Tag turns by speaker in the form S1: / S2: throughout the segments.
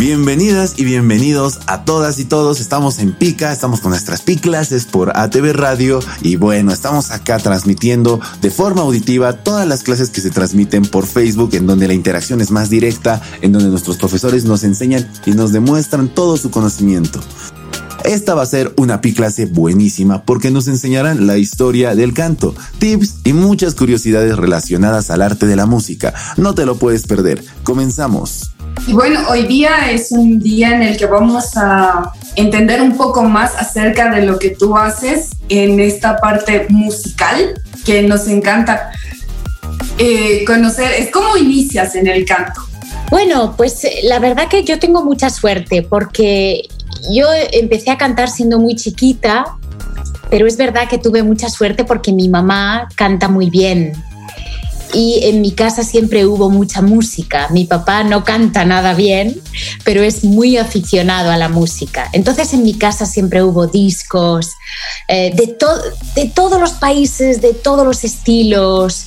S1: Bienvenidas y bienvenidos a todas y todos. Estamos en Pica, estamos con nuestras P-Clases por ATV Radio y bueno, estamos acá transmitiendo de forma auditiva todas las clases que se transmiten por Facebook en donde la interacción es más directa, en donde nuestros profesores nos enseñan y nos demuestran todo su conocimiento. Esta va a ser una pi clase buenísima porque nos enseñarán la historia del canto, tips y muchas curiosidades relacionadas al arte de la música. No te lo puedes perder. Comenzamos.
S2: Y bueno, hoy día es un día en el que vamos a entender un poco más acerca de lo que tú haces en esta parte musical que nos encanta eh, conocer. Es cómo inicias en el canto.
S3: Bueno, pues eh, la verdad que yo tengo mucha suerte porque yo empecé a cantar siendo muy chiquita, pero es verdad que tuve mucha suerte porque mi mamá canta muy bien. Y en mi casa siempre hubo mucha música. Mi papá no canta nada bien, pero es muy aficionado a la música. Entonces en mi casa siempre hubo discos eh, de, de todos los países, de todos los estilos.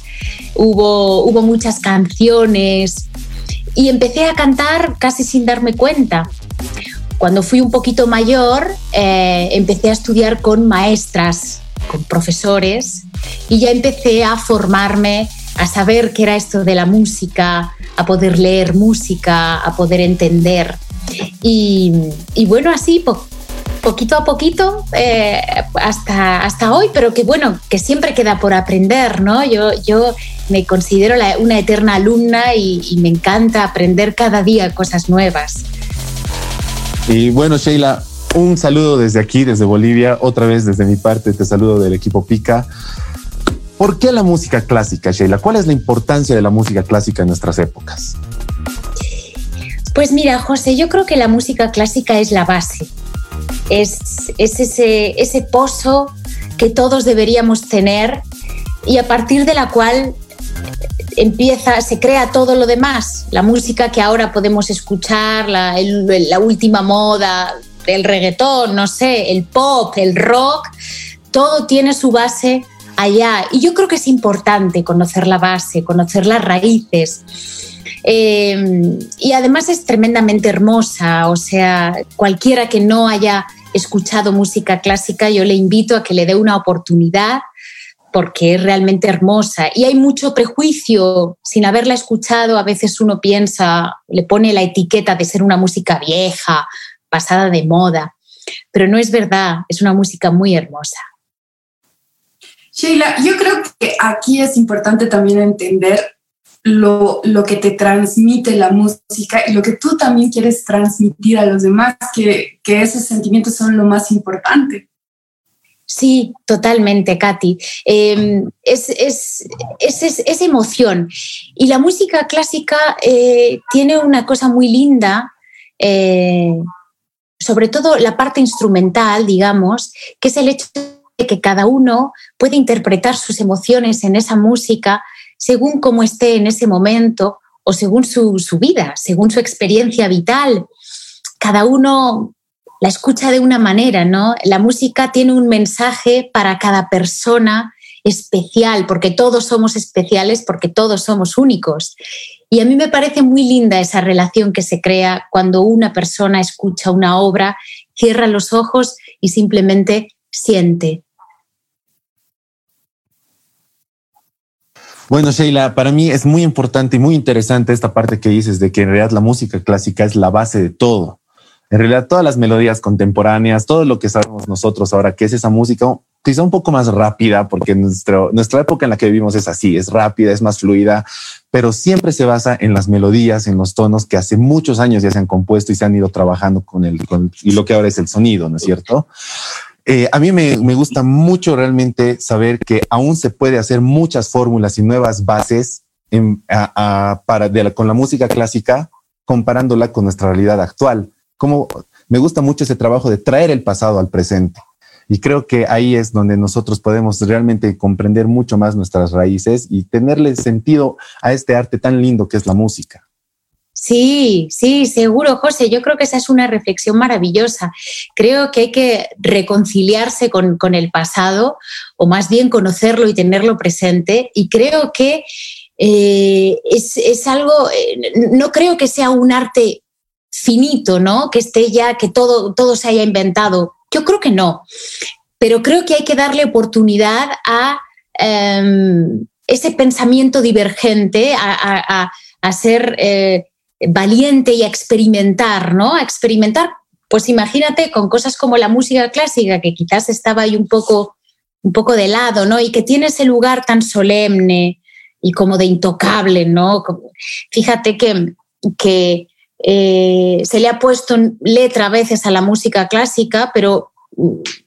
S3: Hubo, hubo muchas canciones y empecé a cantar casi sin darme cuenta. Cuando fui un poquito mayor, eh, empecé a estudiar con maestras, con profesores, y ya empecé a formarme, a saber qué era esto de la música, a poder leer música, a poder entender. Y, bueno, así poquito a poquito eh, hasta, hasta hoy, pero que bueno, que siempre queda por aprender, ¿no? Yo, yo me considero una eterna alumna y me encanta aprender cada día cosas nuevas.
S1: Y bueno, Sheila, un saludo desde aquí, desde Bolivia, otra vez desde mi parte, te saludo del equipo Pica. ¿Por qué la música clásica, Sheila? ¿Cuál es la importancia de la música clásica en nuestras épocas?
S3: Pues mira, José, yo creo que la música clásica es la base. Es, es ese, ese pozo que todos deberíamos tener y a partir de la cual empieza, se crea todo lo demás, la música que ahora podemos escuchar, la, la última moda, el reggaetón, no sé, el pop, el rock, todo tiene su base allá. Y yo creo que es importante conocer la base, conocer las raíces. Eh, y además es tremendamente hermosa, o sea, cualquiera que no haya escuchado música clásica, yo le invito a que le dé una oportunidad porque es realmente hermosa. Y hay mucho prejuicio, sin haberla escuchado, a veces uno piensa, le pone la etiqueta de ser una música vieja, pasada de moda, pero no es verdad, es una música muy hermosa.
S2: Sheila, yo creo que aquí es importante también entender lo, lo, que te transmite la música y lo que tú también quieres transmitir a los demás, que, que esos sentimientos son lo más importante.
S3: Sí, totalmente, Katy. Em, es, es, emoción. Y la música clásica eh, tiene una cosa muy linda, eh, sobre todo la parte instrumental, digamos, que es el hecho que cada uno puede interpretar sus emociones en esa música según cómo esté en ese momento o según su, su vida, según su experiencia vital. Cada uno la escucha de una manera, ¿no? La música tiene un mensaje para cada persona especial, porque todos somos especiales, porque todos somos únicos. Y a mí me parece muy linda esa relación que se crea cuando una persona escucha una obra, cierra los ojos y simplemente siente.
S1: Bueno, Sheila, para mí es muy importante y muy interesante esta parte que dices de que en realidad la música clásica es la base de todo en realidad todas las melodías contemporáneas, todo lo que sabemos nosotros ahora, que es esa música quizá un poco más rápida, porque nuestra época en la que vivimos es así, es rápida, es más fluida, pero siempre se basa en las melodías, en los tonos que hace muchos años ya se han compuesto y se han ido trabajando con el, y lo que ahora es el sonido, ¿no es cierto? Eh, a mí me, gusta mucho realmente saber que aún se puede hacer muchas fórmulas y nuevas bases en, para, con la música clásica comparándola con nuestra realidad actual como me gusta mucho ese trabajo de traer el pasado al presente. Y creo que ahí es donde nosotros podemos realmente comprender mucho más nuestras raíces y tenerle sentido a este arte tan lindo que es la música.
S3: Sí, sí, seguro, José. Yo creo que esa es una reflexión maravillosa. Creo que hay que reconciliarse con, el pasado o más bien conocerlo y tenerlo presente. Y creo que eh, es, es, algo, eh, no creo que sea un arte finito, ¿no? Que esté ya, que todo, todo se haya inventado. Yo creo que no, pero creo que hay que darle oportunidad a em, ese pensamiento divergente, a, ser eh, valiente y a experimentar, ¿no? A experimentar, pues imagínate con cosas como la música clásica, que quizás estaba ahí un poco, un poco de lado, ¿no? Y que tiene ese lugar tan solemne y como de intocable, ¿no? Fíjate que, que eh, se le ha puesto letra a veces a la música clásica, pero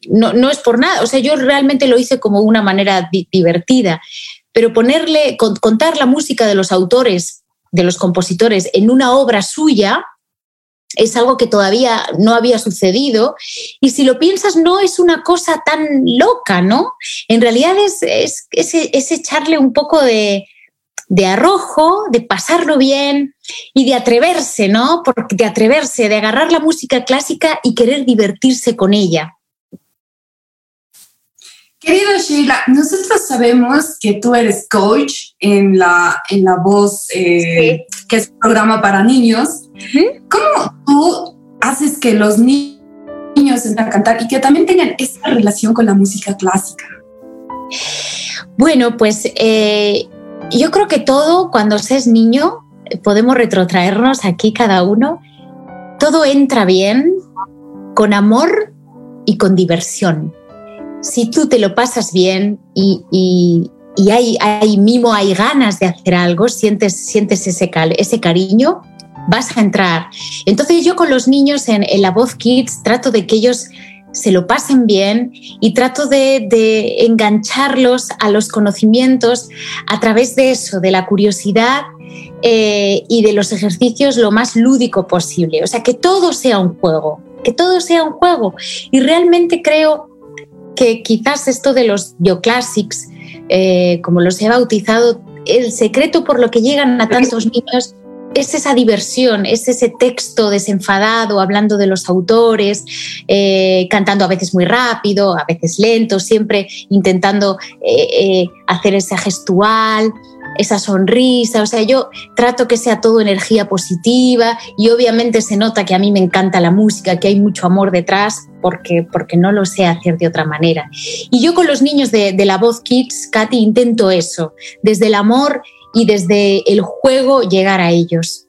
S3: no, no, es por nada. O sea, yo realmente lo hice como una manera divertida, pero ponerle, contar la música de los autores, de los compositores en una obra suya, es algo que todavía no había sucedido. Y si lo piensas, no es una cosa tan loca, ¿no? En realidad es, es, es echarle un poco de, de arrojo, de pasarlo bien y de atreverse, ¿no? Porque de atreverse, de agarrar la música clásica y querer divertirse con ella.
S2: Querida Sheila, nosotros sabemos que tú eres coach en la, en la voz, eh, que es un programa para niños. ¿Cómo tú haces que los niños entren a cantar y que también tengan esta relación con la música clásica?
S3: Bueno, pues eh, yo creo que todo, cuando se es niño, podemos retrotraernos aquí cada uno, todo entra bien con amor y con diversión. Si tú te lo pasas bien y, y, hay, hay, mimo, hay ganas de hacer algo, sientes, sientes ese, ese cariño, vas a entrar. Entonces yo con los niños en, en la voz Kids trato de que ellos se lo pasen bien y trato de, engancharlos a los conocimientos a través de eso, de la curiosidad eh, y de los ejercicios lo más lúdico posible. O sea, que todo sea un juego, que todo sea un juego. Y realmente creo que quizás esto de los bioclassics, eh, como los he bautizado, el secreto por lo que llegan a tantos niños es esa diversión, es ese texto desenfadado, hablando de los autores, eh, cantando a veces muy rápido, a veces lento, siempre intentando eh, eh, hacer esa gestual, esa sonrisa. O sea, yo trato que sea todo energía positiva y obviamente se nota que a mí me encanta la música, que hay mucho amor detrás. Porque, porque no lo sé hacer de otra manera. Y yo con los niños de, de la voz Kids, Katy, intento eso, desde el amor y desde el juego llegar a ellos.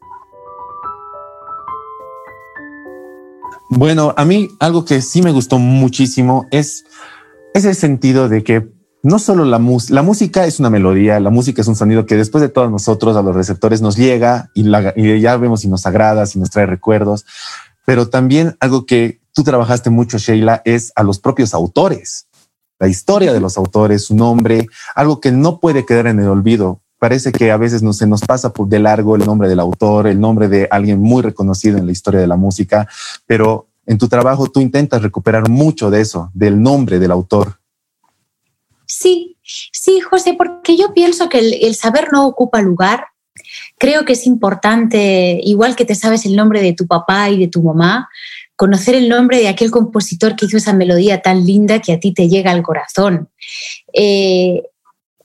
S1: Bueno, a mí algo que sí me gustó muchísimo es ese sentido de que no solo la, la música es una melodía, la música es un sonido que después de todos nosotros, a los receptores, nos llega y, y ya vemos si nos agrada, si nos trae recuerdos, pero también algo que tú trabajaste mucho, Sheila, es a los propios autores, la historia de los autores, su nombre, algo que no puede quedar en el olvido parece que a veces no, se nos pasa por de largo el nombre del autor, el nombre de alguien muy reconocido en la historia de la música, pero en tu trabajo tú intentas recuperar mucho de eso, del nombre del autor.
S3: Sí, sí, José, porque yo pienso que el, saber no ocupa lugar. Creo que es importante, igual que te sabes el nombre de tu papá y de tu mamá, conocer el nombre de aquel compositor que hizo esa melodía tan linda que a ti te llega al corazón. Eh,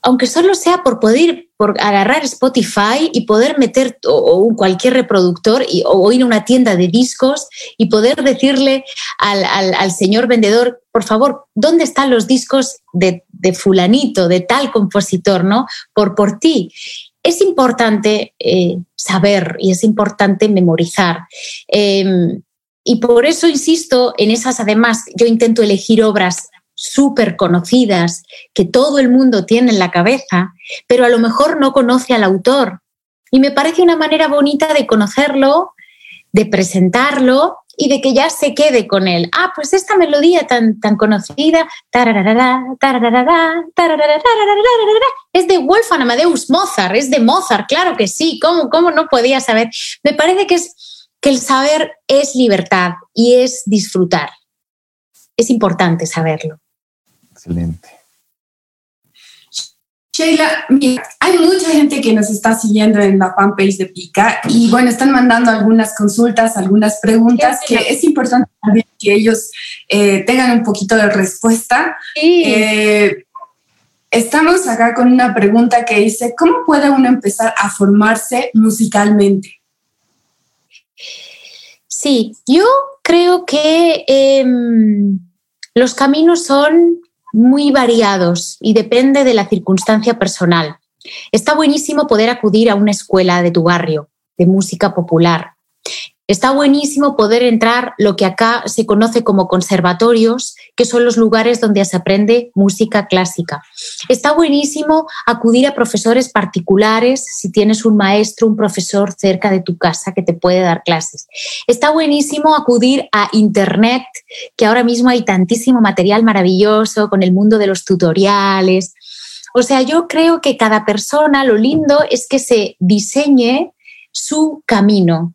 S3: aunque solo sea por poder por agarrar Spotify y poder meter o, cualquier reproductor o ir a una tienda de discos y poder decirle al, señor vendedor, por favor, ¿dónde están los discos de, fulanito, de tal compositor, ¿no? Por, por ti. Es importante eh, saber y es importante memorizar. Em, y por eso insisto en esas, además, yo intento elegir obras súper conocidas que todo el mundo tiene en la cabeza, pero a lo mejor no conoce al autor. Y me parece una manera bonita de conocerlo, de presentarlo y de que ya se quede con él. Ah, pues esta melodía tan, tan conocida es de Wolfgang Amadeus Mozart, es de Mozart, claro que sí, ¿cómo, cómo no podía saber? Me parece que, es, que el saber es libertad y es disfrutar. Es importante saberlo.
S1: Excelente.
S2: Sheila, mira, hay mucha gente que nos está siguiendo en la fanpage de Pica y bueno, están mandando algunas consultas, algunas preguntas que es importante también que ellos eh, tengan un poquito de respuesta. Eh, estamos acá con una pregunta que dice, ¿cómo puede uno empezar a formarse musicalmente?
S3: Sí, yo creo que em, los caminos son muy variados y depende de la circunstancia personal. Está buenísimo poder acudir a una escuela de tu barrio de música popular. Está buenísimo poder entrar lo que acá se conoce como conservatorios, que son los lugares donde se aprende música clásica. Está buenísimo acudir a profesores particulares si tienes un maestro, un profesor cerca de tu casa que te puede dar clases. Está buenísimo acudir a Internet, que ahora mismo hay tantísimo material maravilloso con el mundo de los tutoriales. O sea, yo creo que cada persona, lo lindo es que se diseñe su camino,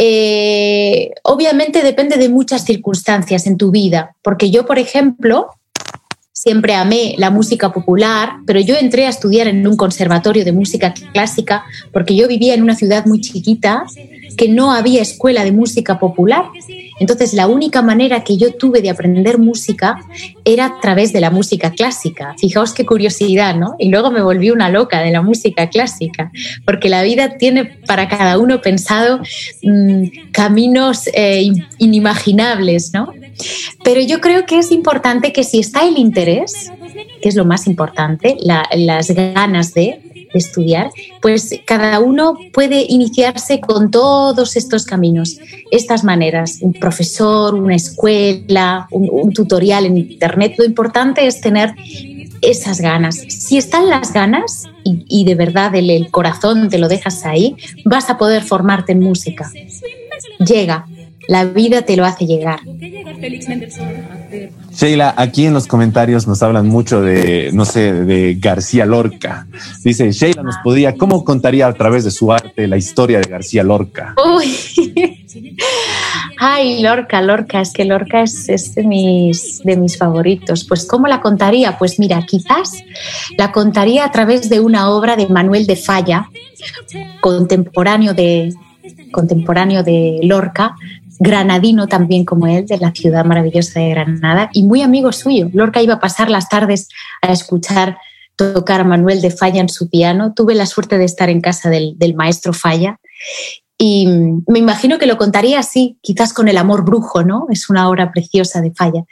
S3: eh, obviamente depende de muchas circunstancias en tu vida, porque yo, por ejemplo, siempre amé la música popular, pero yo entré a estudiar en un conservatorio de música clásica porque yo vivía en una ciudad muy chiquita que no había escuela de música popular. Entonces, la única manera que yo tuve de aprender música era a través de la música clásica. Fijaos qué curiosidad, ¿no? Y luego me volví una loca de la música clásica, porque la vida tiene para cada uno pensado mm, caminos eh, inimaginables, ¿no? Pero yo creo que es importante que si está el interés, que es lo más importante, las ganas de, estudiar, pues cada uno puede iniciarse con todos estos caminos, estas maneras, un profesor, una escuela, un, tutorial en internet. Lo importante es tener esas ganas. Si están las ganas y, de verdad el corazón te lo dejas ahí, vas a poder formarte en música. Llega, la vida te lo hace llegar.
S1: Sheila, aquí en los comentarios nos hablan mucho de, no sé, de García Lorca. Dice, Sheila nos podría, ¿cómo contaría a través de su arte la historia de García Lorca?
S3: Uy. Ay, Lorca, Lorca, es que Lorca es, es de, mis, de mis favoritos. Pues ¿cómo la contaría? Pues mira, quizás la contaría a través de una obra de Manuel de Falla, contemporáneo de, contemporáneo de Lorca, granadino también como él, de la ciudad maravillosa de Granada, y muy amigo suyo. Lorca iba a pasar las tardes a escuchar tocar a Manuel de Falla en su piano. Tuve la suerte de estar en casa del, maestro Falla y me imagino que lo contaría así, quizás con el amor brujo, ¿no? Es una obra preciosa de Falla.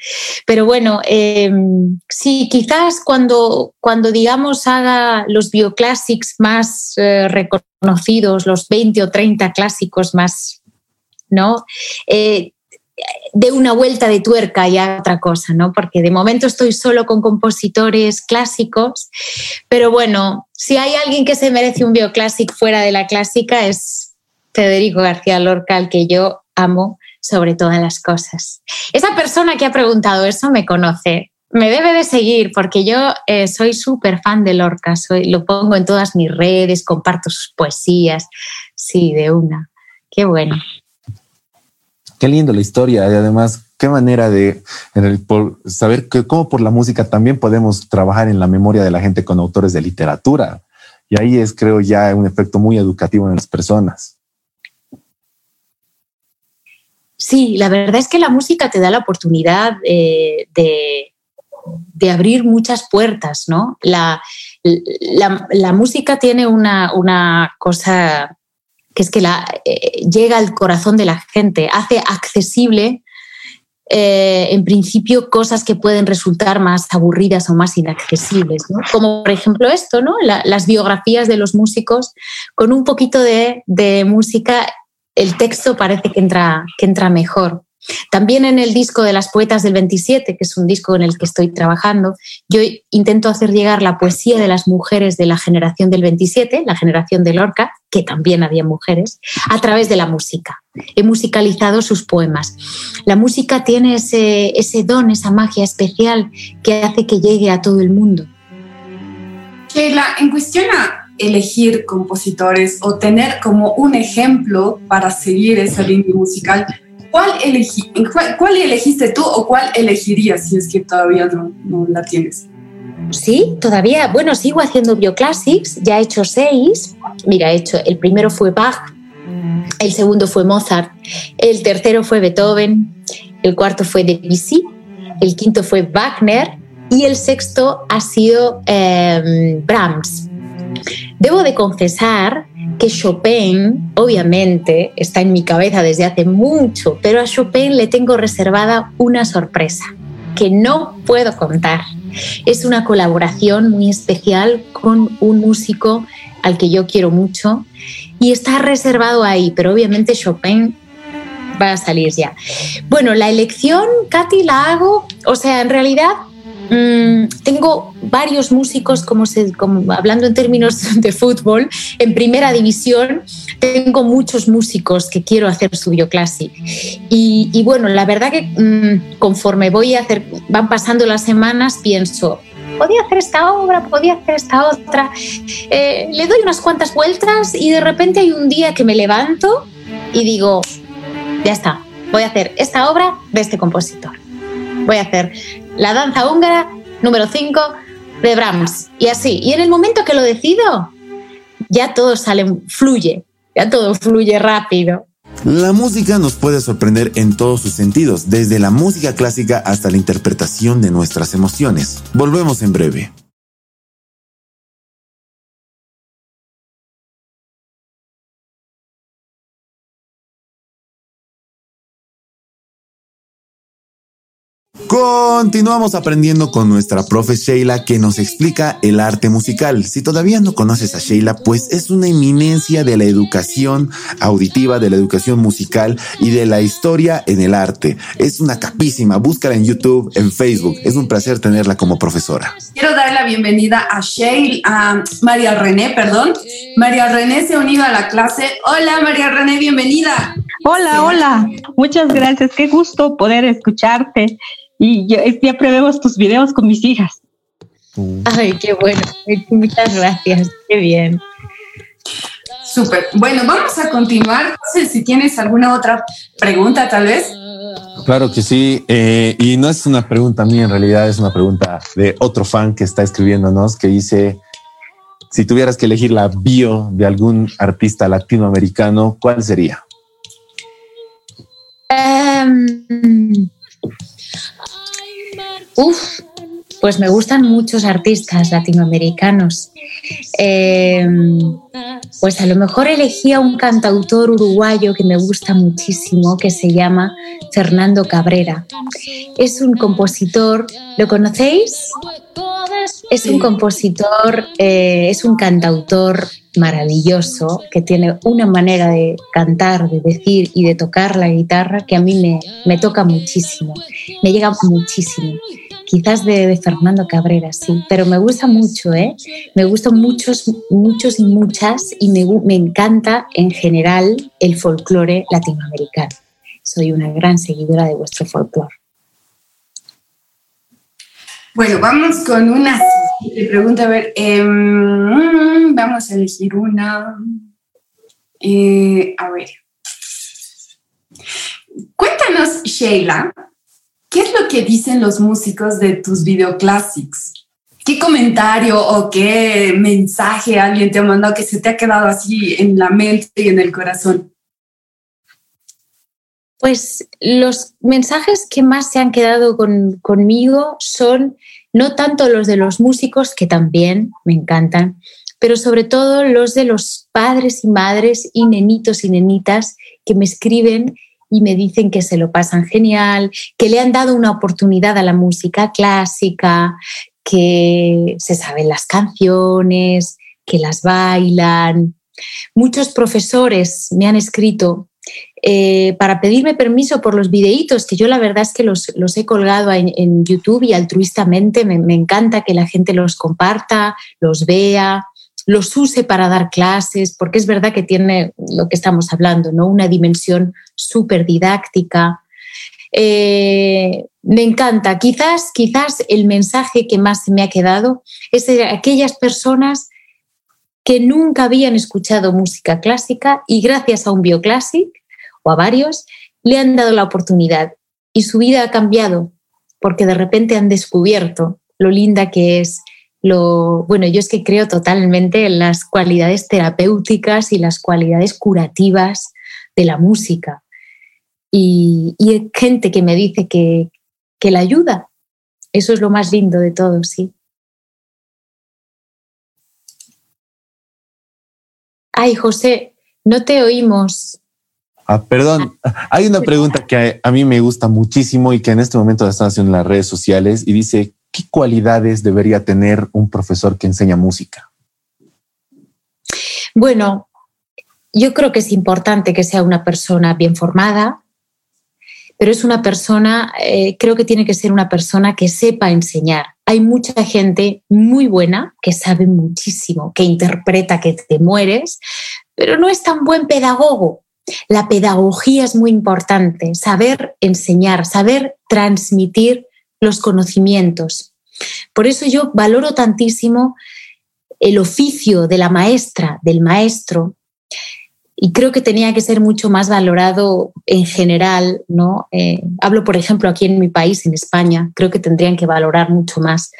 S3: Pero bueno, em, sí, quizás cuando, cuando, digamos, haga los bioclásics más eh, reconocidos, los 20 o 30 clásicos más ¿no? Eh, de una vuelta de tuerca y a otra cosa, ¿no? Porque de momento estoy solo con compositores clásicos, pero bueno, si hay alguien que se merece un bioclásico fuera de la clásica es Federico García Lorca, al que yo amo sobre todas las cosas. Esa persona que ha preguntado eso me conoce, me debe de seguir porque yo eh, soy súper fan de Lorca, soy, lo pongo en todas mis redes, comparto sus poesías, sí, de una. Qué bueno.
S1: Qué lindo la historia y además qué manera de saber que cómo por la música también podemos trabajar en la memoria de la gente con autores de literatura. Y ahí es, creo, ya un efecto muy educativo en las personas.
S3: Sí, la verdad es que la música te da la oportunidad eh, de, de, abrir muchas puertas, ¿no? La, la, música tiene una, una cosa que es que la, eh, llega al corazón de la gente, hace accesible eh, en principio cosas que pueden resultar más aburridas o más inaccesibles, como por ejemplo esto, ¿no? las biografías de los músicos, con un poquito de, de música el texto parece que entra, que entra mejor. También en el disco de las poetas del 27, que es un disco en el que estoy trabajando, yo intento hacer llegar la poesía de las mujeres de la generación del 27, la generación de Lorca, que también había mujeres, a través de la música. He musicalizado sus poemas. La música tiene ese, ese don, esa magia especial que hace que llegue a todo el mundo.
S2: Sheila, en cuestión a elegir compositores o tener como un ejemplo para seguir esa línea musical, ¿Cuál, cuál, elegiste tú o cuál elegirías si es que todavía no, la tienes?
S3: Sí, todavía, bueno, sigo haciendo bioclassics, ya he hecho seis. Mira, he hecho, el primero fue Bach, el segundo fue Mozart, el tercero fue Beethoven, el cuarto fue Debussy, el quinto fue Wagner y el sexto ha sido em, Brahms. Debo de confesar que Chopin, obviamente, está en mi cabeza desde hace mucho, pero a Chopin le tengo reservada una sorpresa que no puedo contar. Es una colaboración muy especial con un músico al que yo quiero mucho y está reservado ahí, pero obviamente Chopin va a salir ya. Bueno, la elección, Katy, la hago, o sea, en realidad mm, tengo varios músicos, como, se, como hablando en términos de fútbol, en primera división, tengo muchos músicos que quiero hacer su bioclásico. Y, y, bueno, la verdad que mm, conforme voy a hacer, van pasando las semanas, pienso, podía hacer esta obra, podía hacer esta otra. Eh, le doy unas cuantas vueltas y de repente hay un día que me levanto y digo, ya está, voy a hacer esta obra de este compositor. Voy a hacer la danza húngara número 5 de Brahms. Y así, y en el momento que lo decido, ya todo sale, fluye, ya todo fluye rápido.
S1: La música nos puede sorprender en todos sus sentidos, desde la música clásica hasta la interpretación de nuestras emociones. Volvemos en breve. Continuamos aprendiendo con nuestra profe Sheila que nos explica el arte musical. Si todavía no conoces a Sheila, pues es una eminencia de la educación auditiva, de la educación musical y de la historia en el arte. Es una capísima, búscala en YouTube, en Facebook. Es un placer tenerla como profesora.
S2: Quiero dar la bienvenida a Sheila, a María René, perdón. María René se ha unido a la clase. Hola María René, bienvenida.
S4: Hola, hola. Muchas gracias. Qué gusto poder escucharte y ya probemos tus videos con mis hijas.
S3: Ay, qué bueno. Muchas gracias. Qué bien.
S2: Súper. Bueno, vamos a continuar. No sé si tienes alguna otra pregunta, tal vez.
S1: Claro que sí. Eh, y no es una pregunta mía, en realidad es una pregunta de otro fan que está escribiéndonos que dice, si tuvieras que elegir la bio de algún artista latinoamericano, ¿cuál sería?
S3: Um, Uf, pues me gustan muchos artistas latinoamericanos. Eh, pues a lo mejor elegí a un cantautor uruguayo que me gusta muchísimo, que se llama Fernando Cabrera. Es un compositor, ¿lo conocéis? Es un compositor, eh, es un cantautor maravilloso que tiene una manera de cantar, de decir y de tocar la guitarra que a mí me, me toca muchísimo, me llega muchísimo quizás de, Fernando Cabrera, sí, pero me gusta mucho, ¿eh? Me gustan muchos, muchos y muchas y me, encanta en general el folclore latinoamericano. Soy una gran seguidora de vuestro folclore.
S2: Bueno, vamos con una pregunta. A ver, em, vamos a elegir una. Eh, a ver. Cuéntanos, Sheila, ¿qué es lo que dicen los músicos de tus videoclásicos? ¿Qué comentario o qué mensaje alguien te ha mandado que se te ha quedado así en la mente y en el corazón?
S3: Pues los mensajes que más se han quedado conmigo son no tanto los de los músicos, que también me encantan, pero sobre todo los de los padres y madres y nenitos y nenitas que me escriben y me dicen que se lo pasan genial, que le han dado una oportunidad a la música clásica, que se saben las canciones, que las bailan. Muchos profesores me han escrito eh, para pedirme permiso por los videitos, que yo la verdad es que los, he colgado en, YouTube y altruistamente me, me, encanta que la gente los comparta, los vea, los use para dar clases, porque es verdad que tiene lo que estamos hablando, ¿no? Una dimensión súper didáctica. Eh, me encanta. Quizás, quizás el mensaje que más me ha quedado es de aquellas personas que nunca habían escuchado música clásica y gracias a un bioclásic o a varios le han dado la oportunidad y su vida ha cambiado porque de repente han descubierto lo linda que es bueno, yo es que creo totalmente en las cualidades terapéuticas y las cualidades curativas de la música. Y, hay gente que me dice que, que la ayuda. Eso es lo más lindo de todo, sí. Ay, José, no te oímos.
S1: Ah, perdón, hay una pregunta que a, mí me gusta muchísimo y que en este momento la están haciendo en las redes sociales y dice, ¿qué cualidades debería tener un profesor que enseña música?
S3: Bueno, yo creo que es importante que sea una persona bien formada, pero es una persona, eh, creo que tiene que ser una persona que sepa enseñar. Hay mucha gente muy buena que sabe muchísimo, que interpreta que te mueres, pero no es tan buen pedagogo. La pedagogía es muy importante, saber enseñar, saber transmitir los conocimientos. Por eso yo valoro tantísimo el oficio de la maestra, del maestro, y creo que tenía que ser mucho más valorado en general, ¿no? Eh, hablo, por ejemplo, aquí en mi país, en España, creo que tendrían que valorar mucho más.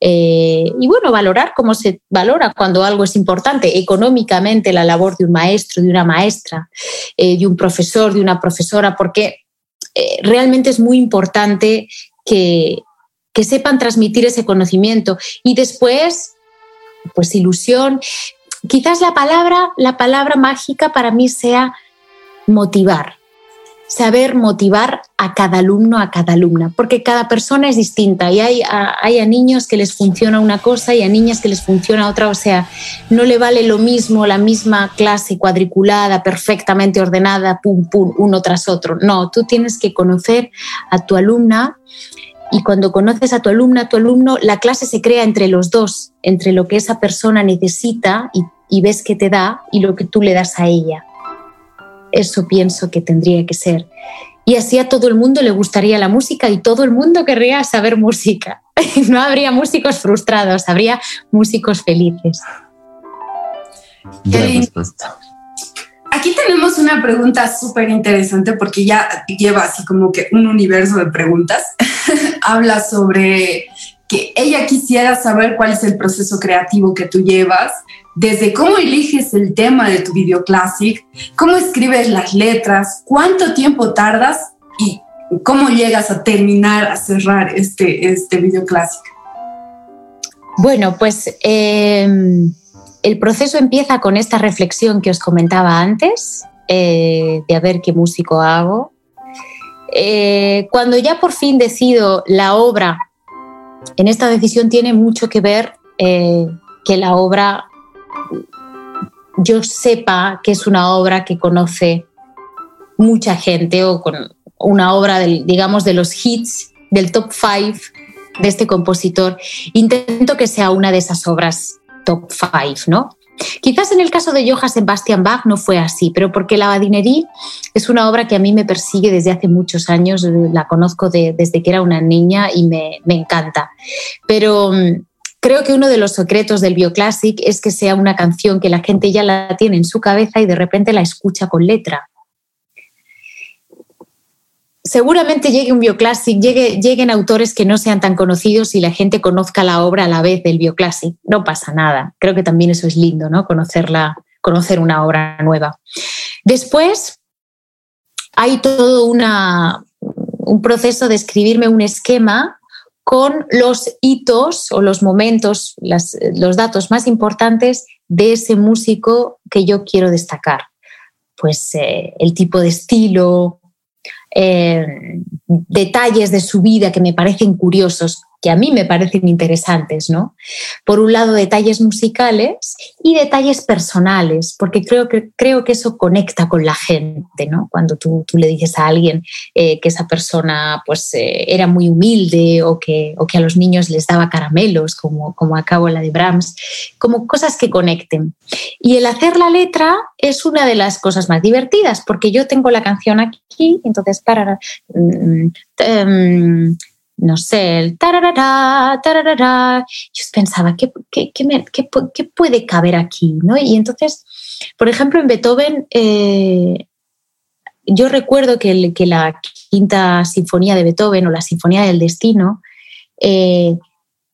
S3: Eh, y bueno, valorar cómo se valora cuando algo es importante, económicamente la labor de un maestro, de una maestra, eh, de un profesor, de una profesora, porque realmente es muy importante que, que sepan transmitir ese conocimiento. Y después, pues ilusión, Quizás la palabra, la palabra mágica para mí sea motivar, saber motivar a cada alumno, a cada alumna, porque cada persona es distinta y hay a, hay a niños que les funciona una cosa y a niñas que les funciona otra, o sea, no le vale lo mismo la misma clase cuadriculada, perfectamente ordenada, pum, pum, uno tras otro. No, tú tienes que conocer a tu alumna y cuando conoces a tu alumna, a tu alumno, la clase se crea entre los dos, entre lo que esa persona necesita y, ves que te da y lo que tú le das a ella. Eso pienso que tendría que ser. Y así a todo el mundo le gustaría la música y todo el mundo querría saber música. No habría músicos frustrados, habría músicos felices.
S2: Aquí tenemos una pregunta súper interesante porque ya lleva así como que un universo de preguntas. Habla sobre que ella quisiera saber cuál es el proceso creativo que tú llevas, desde cómo eliges el tema de tu video classic, cómo escribes las letras, cuánto tiempo tardas y cómo llegas a terminar, a cerrar este, este video classic.
S3: Bueno, pues em, el proceso empieza con esta reflexión que os comentaba antes, eh, de a ver qué músico hago. Eh, cuando ya por fin decido la obra, en esta decisión tiene mucho que ver eh, que la obra yo sepa que es una obra que conoce mucha gente o con una obra, digamos, de los hits del top five de este compositor. Intento que sea una de esas obras top five, ¿no? Quizás en el caso de Johann Sebastian Bach no fue así, pero porque la badinería es una obra que a mí me persigue desde hace muchos años, la conozco desde que era una niña y me, me encanta. Pero mm, creo que uno de los secretos del Bioclassic es que sea una canción que la gente ya la tiene en su cabeza y de repente la escucha con letra seguramente llegue un bioclásico, llegue, lleguen autores que no sean tan conocidos y la gente conozca la obra a la vez del bioclásico. No pasa nada. Creo que también eso es lindo, ¿no? Conocerla, conocer una obra nueva. Después hay todo una, un proceso de escribirme un esquema con los hitos o los momentos, los datos más importantes de ese músico que yo quiero destacar. Pues eh, el tipo de estilo, eh, detalles de su vida que me parecen curiosos, que a mí me parecen interesantes, ¿no? Por un lado, detalles musicales y detalles personales, porque creo que, creo que eso conecta con la gente, ¿no? Cuando tú, tú le dices a alguien eh, que esa persona pues, eh, era muy humilde o que, o que a los niños les daba caramelos, como, como acabo la de Brahms, como cosas que conecten. Y el hacer la letra es una de las cosas más divertidas, porque yo tengo la canción aquí, entonces para... Mm, mm, no sé, el tararara, tararara. Yo pensaba, ¿qué, qué, puede caber aquí? ¿no? Y entonces, por ejemplo, en Beethoven, eh, yo recuerdo que, que, la quinta sinfonía de Beethoven o la sinfonía del destino eh,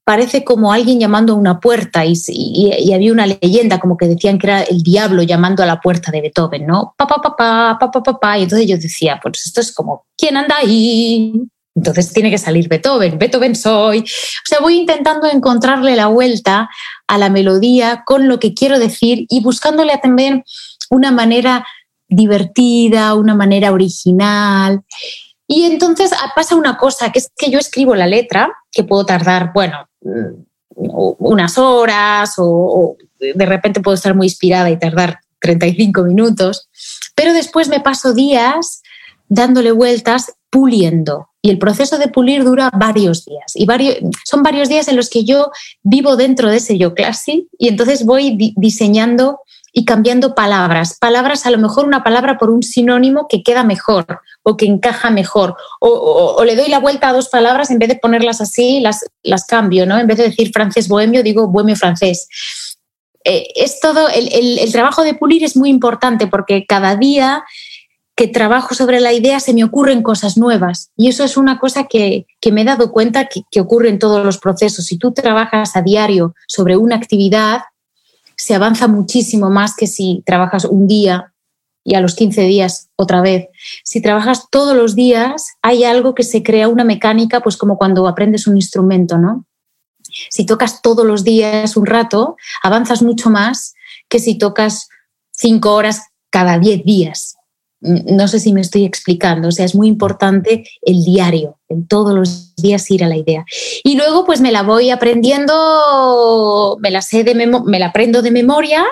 S3: parece como alguien llamando a una puerta y, y, había una leyenda como que decían que era el diablo llamando a la puerta de Beethoven, ¿no? Pa, pa, pa, pa, pa, pa, pa, Y entonces yo decía, pues esto es como, ¿quién anda ahí? Entonces tiene que salir Beethoven, Beethoven soy. O sea, voy intentando encontrarle la vuelta a la melodía con lo que quiero decir y buscándole también una manera divertida, una manera original. Y entonces ah, pasa una cosa, que es que yo escribo la letra, que puedo tardar, bueno, mm, unas horas o, de repente puedo estar muy inspirada y tardar 35 minutos, pero después me paso días dándole vueltas, puliendo. Y el proceso de pulir dura varios días. Y varios, son varios días en los que yo vivo dentro de ese yo y entonces voy diseñando y cambiando palabras. Palabras, a lo mejor una palabra por un sinónimo que queda mejor o que encaja mejor. O, le doy la vuelta a dos palabras en vez de ponerlas así, las, las cambio, ¿no? En vez de decir francés bohemio, digo bohemio francés. Eh, es todo, el, el, trabajo de pulir es muy importante porque cada día que trabajo sobre la idea se me ocurren cosas nuevas. Y eso es una cosa que, que me he dado cuenta que, que ocurre en todos los procesos. Si tú trabajas a diario sobre una actividad, se avanza muchísimo más que si trabajas un día y a los 15 días otra vez. Si trabajas todos los días, hay algo que se crea, una mecánica, pues como cuando aprendes un instrumento, ¿no? Si tocas todos los días un rato, avanzas mucho más que si tocas cinco horas cada diez días. No sé si me estoy explicando, o sea, es muy importante el diario, en todos los días ir a la idea. Y luego pues me la voy aprendiendo, me la sé de me la aprendo de memoria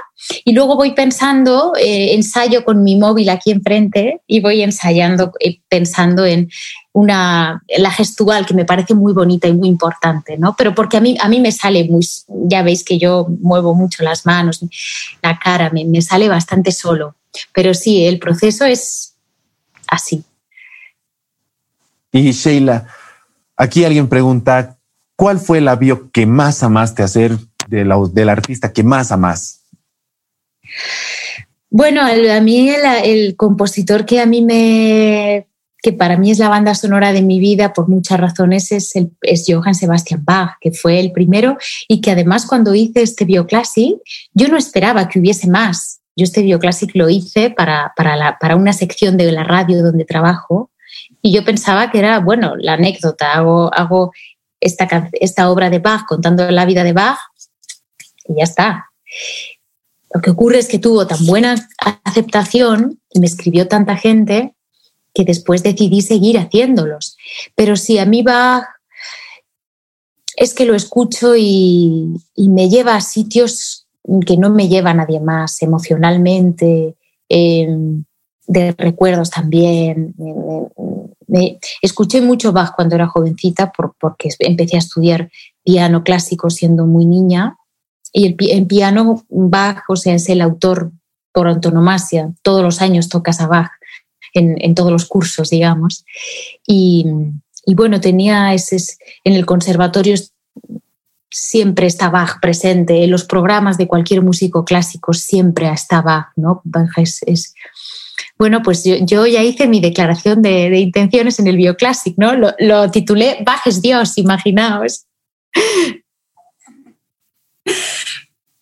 S3: y luego voy pensando, eh, ensayo con mi móvil aquí enfrente y voy ensayando, eh, pensando en una, la gestual que me parece muy bonita y muy importante, ¿no? Pero porque a mí, a mí me sale muy, ya veis que yo muevo mucho las manos, la cara, me, me sale bastante solo. Pero sí, el proceso es así.
S1: Y Sheila, aquí alguien pregunta, ¿cuál fue la bio que más amaste hacer de la, del artista que más amas?
S3: Bueno, a mí el, compositor que a mí me que para mí es la banda sonora de mi vida por muchas razones es, el, es Johann Sebastian Bach, que fue el primero y que además cuando hice este bioclásico yo no esperaba que hubiese más. Yo este bioclásico lo hice para, para, una sección de la radio donde trabajo y yo pensaba que era, bueno, la anécdota, hago, hago esta, esta obra de Bach contando la vida de Bach y ya está. Lo que ocurre es que tuvo tan buena aceptación y me escribió tanta gente que después decidí seguir haciéndolos. Pero si a mí Bach es que lo escucho y, me lleva a sitios que no me lleva a nadie más emocionalmente, em, de recuerdos también. Me, escuché mucho Bach cuando era jovencita porque empecé a estudiar piano clásico siendo muy niña y el, piano Bach, o sea, es el autor por antonomasia. Todos los años tocas a Bach en, todos los cursos, digamos. Y, bueno, tenía ese, en el conservatorio siempre está Bach presente, en los programas de cualquier músico clásico siempre está Bach, ¿no? Bach es bueno, pues yo, ya hice mi declaración de, intenciones en el Bioclassic, ¿no? Lo, titulé Bajes Dios, imaginaos.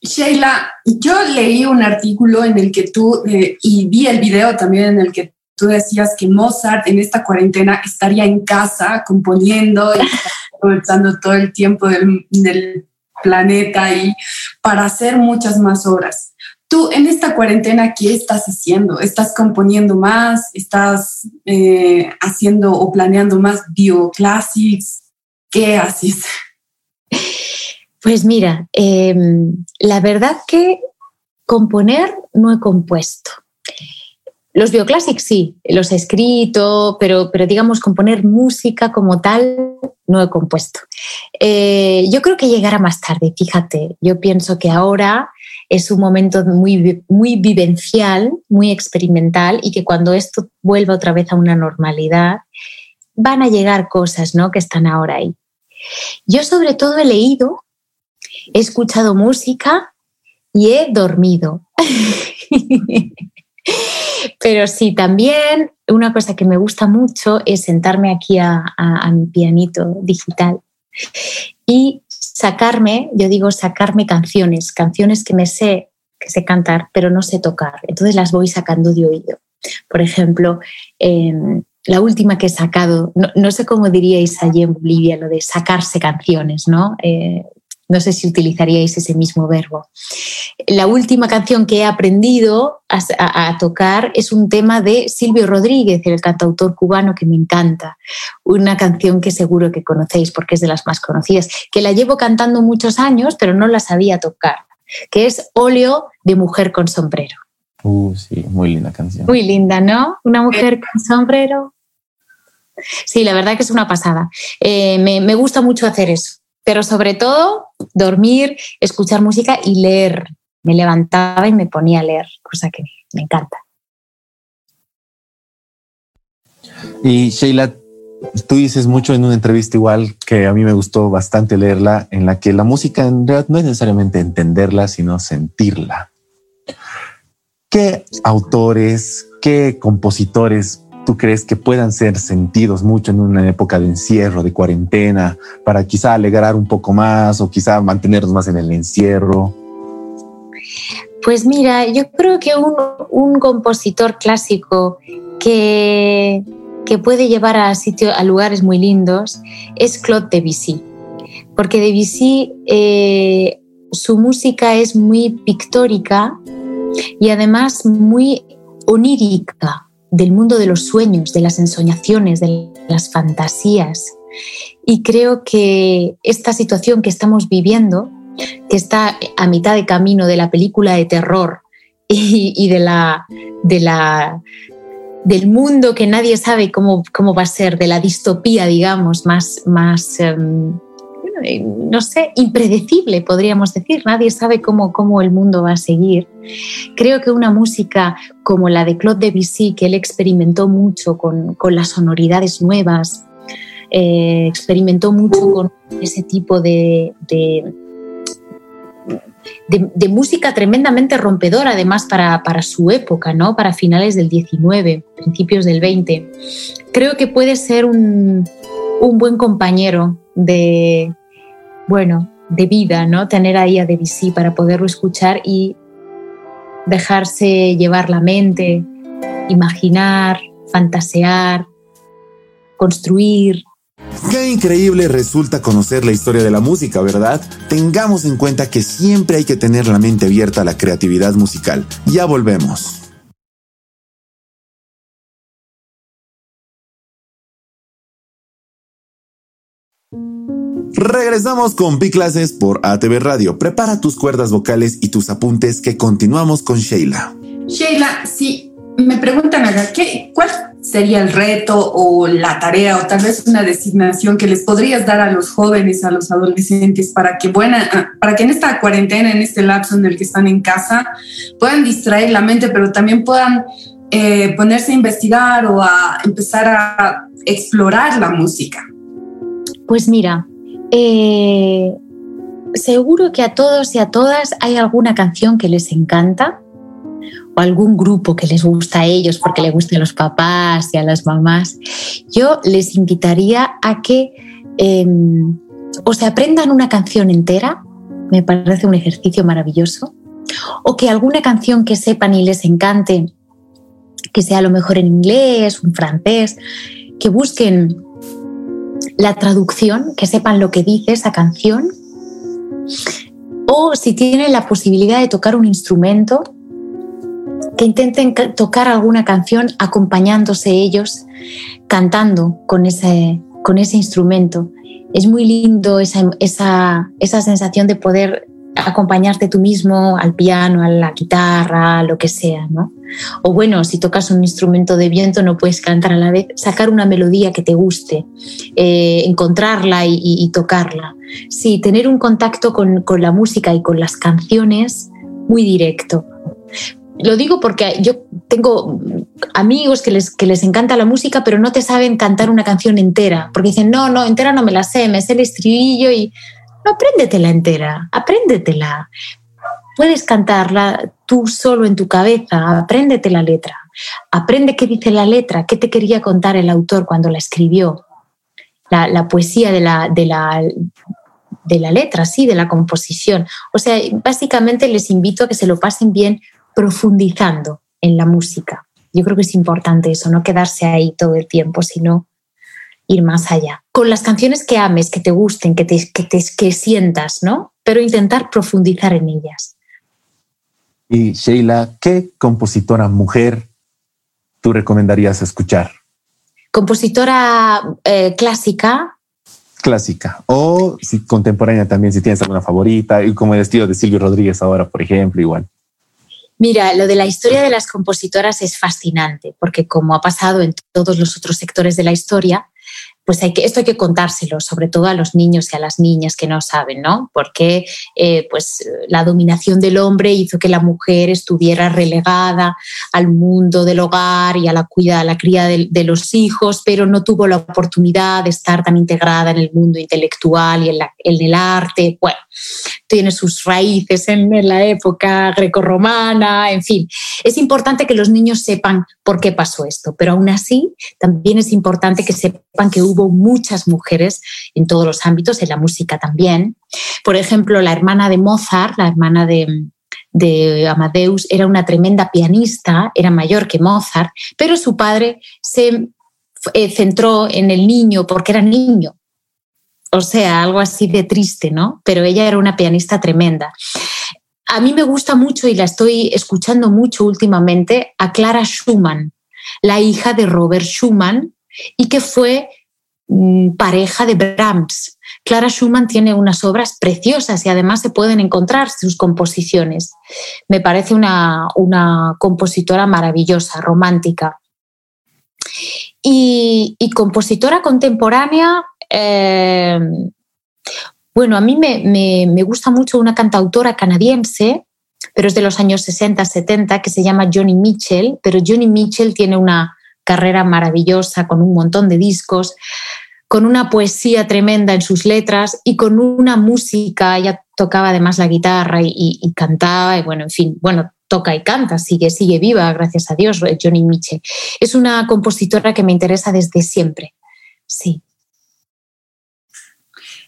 S2: Sheila, yo leí un artículo en el que tú, eh, y vi el video también en el que tú decías que Mozart en esta cuarentena estaría en casa componiendo y aprovechando todo el tiempo del, planeta y para hacer muchas más horas. Tú en esta cuarentena, ¿qué estás haciendo? ¿Estás componiendo más? ¿Estás eh, haciendo o planeando más bioclassics? ¿Qué haces?
S3: Pues mira, em, la verdad que componer no he compuesto. Los bioclassics sí, los he escrito, pero, pero digamos, componer música como tal no he compuesto. Eh, yo creo que llegará más tarde, fíjate. Yo pienso que ahora es un momento muy, muy vivencial, muy experimental y que cuando esto vuelva otra vez a una normalidad, van a llegar cosas ¿no? que están ahora ahí. Yo sobre todo he leído, he escuchado música y he dormido. Pero sí, también una cosa que me gusta mucho es sentarme aquí a, a mi pianito digital y sacarme, yo digo sacarme canciones, canciones que me sé, que sé cantar, pero no sé tocar. Entonces las voy sacando de oído. Por ejemplo, em, la última que he sacado, no, sé cómo diríais allí en Bolivia lo de sacarse canciones, ¿no? Eh, no sé si utilizaríais ese mismo verbo. La última canción que he aprendido a, tocar es un tema de Silvio Rodríguez, el cantautor cubano que me encanta. Una canción que seguro que conocéis porque es de las más conocidas, que la llevo cantando muchos años, pero no la sabía tocar, que es Óleo de Mujer con Sombrero.
S1: Uh, sí, muy linda canción.
S3: Muy linda, ¿no? Una mujer con sombrero. Sí, la verdad que es una pasada. Eh, me gusta mucho hacer eso pero sobre todo dormir, escuchar música y leer. Me levantaba y me ponía a leer, cosa que me encanta.
S1: Y Sheila, tú dices mucho en una entrevista igual que a mí me gustó bastante leerla, en la que la música en realidad no es necesariamente entenderla, sino sentirla. ¿Qué autores, qué compositores tú crees que puedan ser sentidos mucho en una época de encierro, de cuarentena, para quizá alegrar un poco más o quizá mantenernos más en el encierro?
S3: Pues mira, yo creo que un, compositor clásico que, que puede llevar a, sitio, a lugares muy lindos es Claude Debussy, porque Debussy eh, su música es muy pictórica y además muy onírica, del mundo de los sueños, de las ensoñaciones, de las fantasías. Y creo que esta situación que estamos viviendo, que está a mitad de camino de la película de terror y, de la, de la, del mundo que nadie sabe cómo, cómo va a ser, de la distopía, digamos, más, más em, no sé, impredecible, podríamos decir. Nadie sabe cómo, cómo el mundo va a seguir. Creo que una música como la de Claude Debussy, que él experimentó mucho con, las sonoridades nuevas, eh, experimentó mucho con ese tipo de, de, música tremendamente rompedora, además para, para, su época, ¿no? para finales del 19, principios del 20. Creo que puede ser un, un buen compañero de, bueno, de vida, ¿no? Tener ahí a Debussy para poderlo escuchar y dejarse llevar la mente, imaginar, fantasear, construir.
S5: Qué increíble resulta conocer la historia de la música, ¿verdad? Tengamos en cuenta que siempre hay que tener la mente abierta a la creatividad musical. Ya volvemos. Regresamos con Pi Clases por ATV Radio. Prepara tus cuerdas vocales y tus apuntes que continuamos con Sheila.
S2: Sheila, si me preguntan acá, ¿qué, ¿cuál sería el reto o la tarea o tal vez una designación que les podrías dar a los jóvenes, a los adolescentes para que, buena, para que en esta cuarentena, en este lapso en el que están en casa, puedan distraer la mente, pero también puedan eh, ponerse a investigar o a empezar a explorar la música?
S3: Pues mira, eh, seguro que a todos y a todas hay alguna canción que les encanta o algún grupo que les gusta a ellos porque le guste a los papás y a las mamás. Yo les invitaría a que em, o se aprendan una canción entera, me parece un ejercicio maravilloso, o que alguna canción que sepan y les encante, que sea a lo mejor en inglés, en francés, que busquen la traducción, que sepan lo que dice esa canción, o si tienen la posibilidad de tocar un instrumento, que intenten tocar alguna canción acompañándose ellos, cantando con ese, con ese instrumento. Es muy lindo esa, esa, esa sensación de poder acompañarte tú mismo al piano, a la guitarra, lo que sea, ¿no? O bueno, si tocas un instrumento de viento no puedes cantar a la vez, sacar una melodía que te guste, eh, encontrarla y, tocarla. Sí, tener un contacto con, la música y con las canciones muy directo. Lo digo porque yo tengo amigos que les, que les encanta la música, pero no te saben cantar una canción entera, porque dicen, no, no, entera no me la sé, me sé el estribillo y apréndetela entera, apréndetela. Puedes cantarla tú solo en tu cabeza, apréndete la letra. Aprende qué dice la letra, qué te quería contar el autor cuando la escribió. La, poesía de la, de, la, de la letra, sí, de la composición. O sea, básicamente les invito a que se lo pasen bien profundizando en la música. Yo creo que es importante eso, no quedarse ahí todo el tiempo, sino ir más allá. Con las canciones que ames, que te gusten, que, te, que, que sientas, ¿no? Pero intentar profundizar en ellas.
S1: Y Sheila, ¿qué compositora mujer tú recomendarías escuchar?
S3: Compositora eh, clásica.
S1: Clásica. O si contemporánea también, si tienes alguna favorita, y como el estilo de Silvio Rodríguez ahora, por ejemplo, igual.
S3: Mira, lo de la historia de las compositoras es fascinante, porque como ha pasado en todos los otros sectores de la historia, pues hay que, esto hay que contárselo, sobre todo a los niños y a las niñas que no saben, ¿no? Porque eh, pues, la dominación del hombre hizo que la mujer estuviera relegada al mundo del hogar y a la, cuida, a la cría de, los hijos, pero no tuvo la oportunidad de estar tan integrada en el mundo intelectual y en, en el arte. Bueno, tiene sus raíces en, en la época grecorromana, en fin. Es importante que los niños sepan por qué pasó esto, pero aún así también es importante que sepan que hubo muchas mujeres en todos los ámbitos, en la música también. Por ejemplo, la hermana de Mozart, la hermana de, Amadeus, era una tremenda pianista, era mayor que Mozart, pero su padre se eh, centró en el niño porque era niño. O sea, algo así de triste, ¿no? Pero ella era una pianista tremenda. A mí me gusta mucho y la estoy escuchando mucho últimamente a Clara Schumann, la hija de Robert Schumann, y que fue pareja de Brahms. Clara Schumann tiene unas obras preciosas y además se pueden encontrar sus composiciones. Me parece una, compositora maravillosa, romántica. Y, compositora contemporánea, eh, bueno, a mí me, gusta mucho una cantautora canadiense, pero es de los años 60, 70, que se llama Johnny Mitchell, pero Johnny Mitchell tiene una carrera maravillosa con un montón de discos, con una poesía tremenda en sus letras y con una música, ella tocaba además la guitarra y, cantaba, y bueno, en fin, bueno, toca y canta, sigue, sigue viva, gracias a Dios, Johnny Mitchell. Es una compositora que me interesa desde siempre, sí.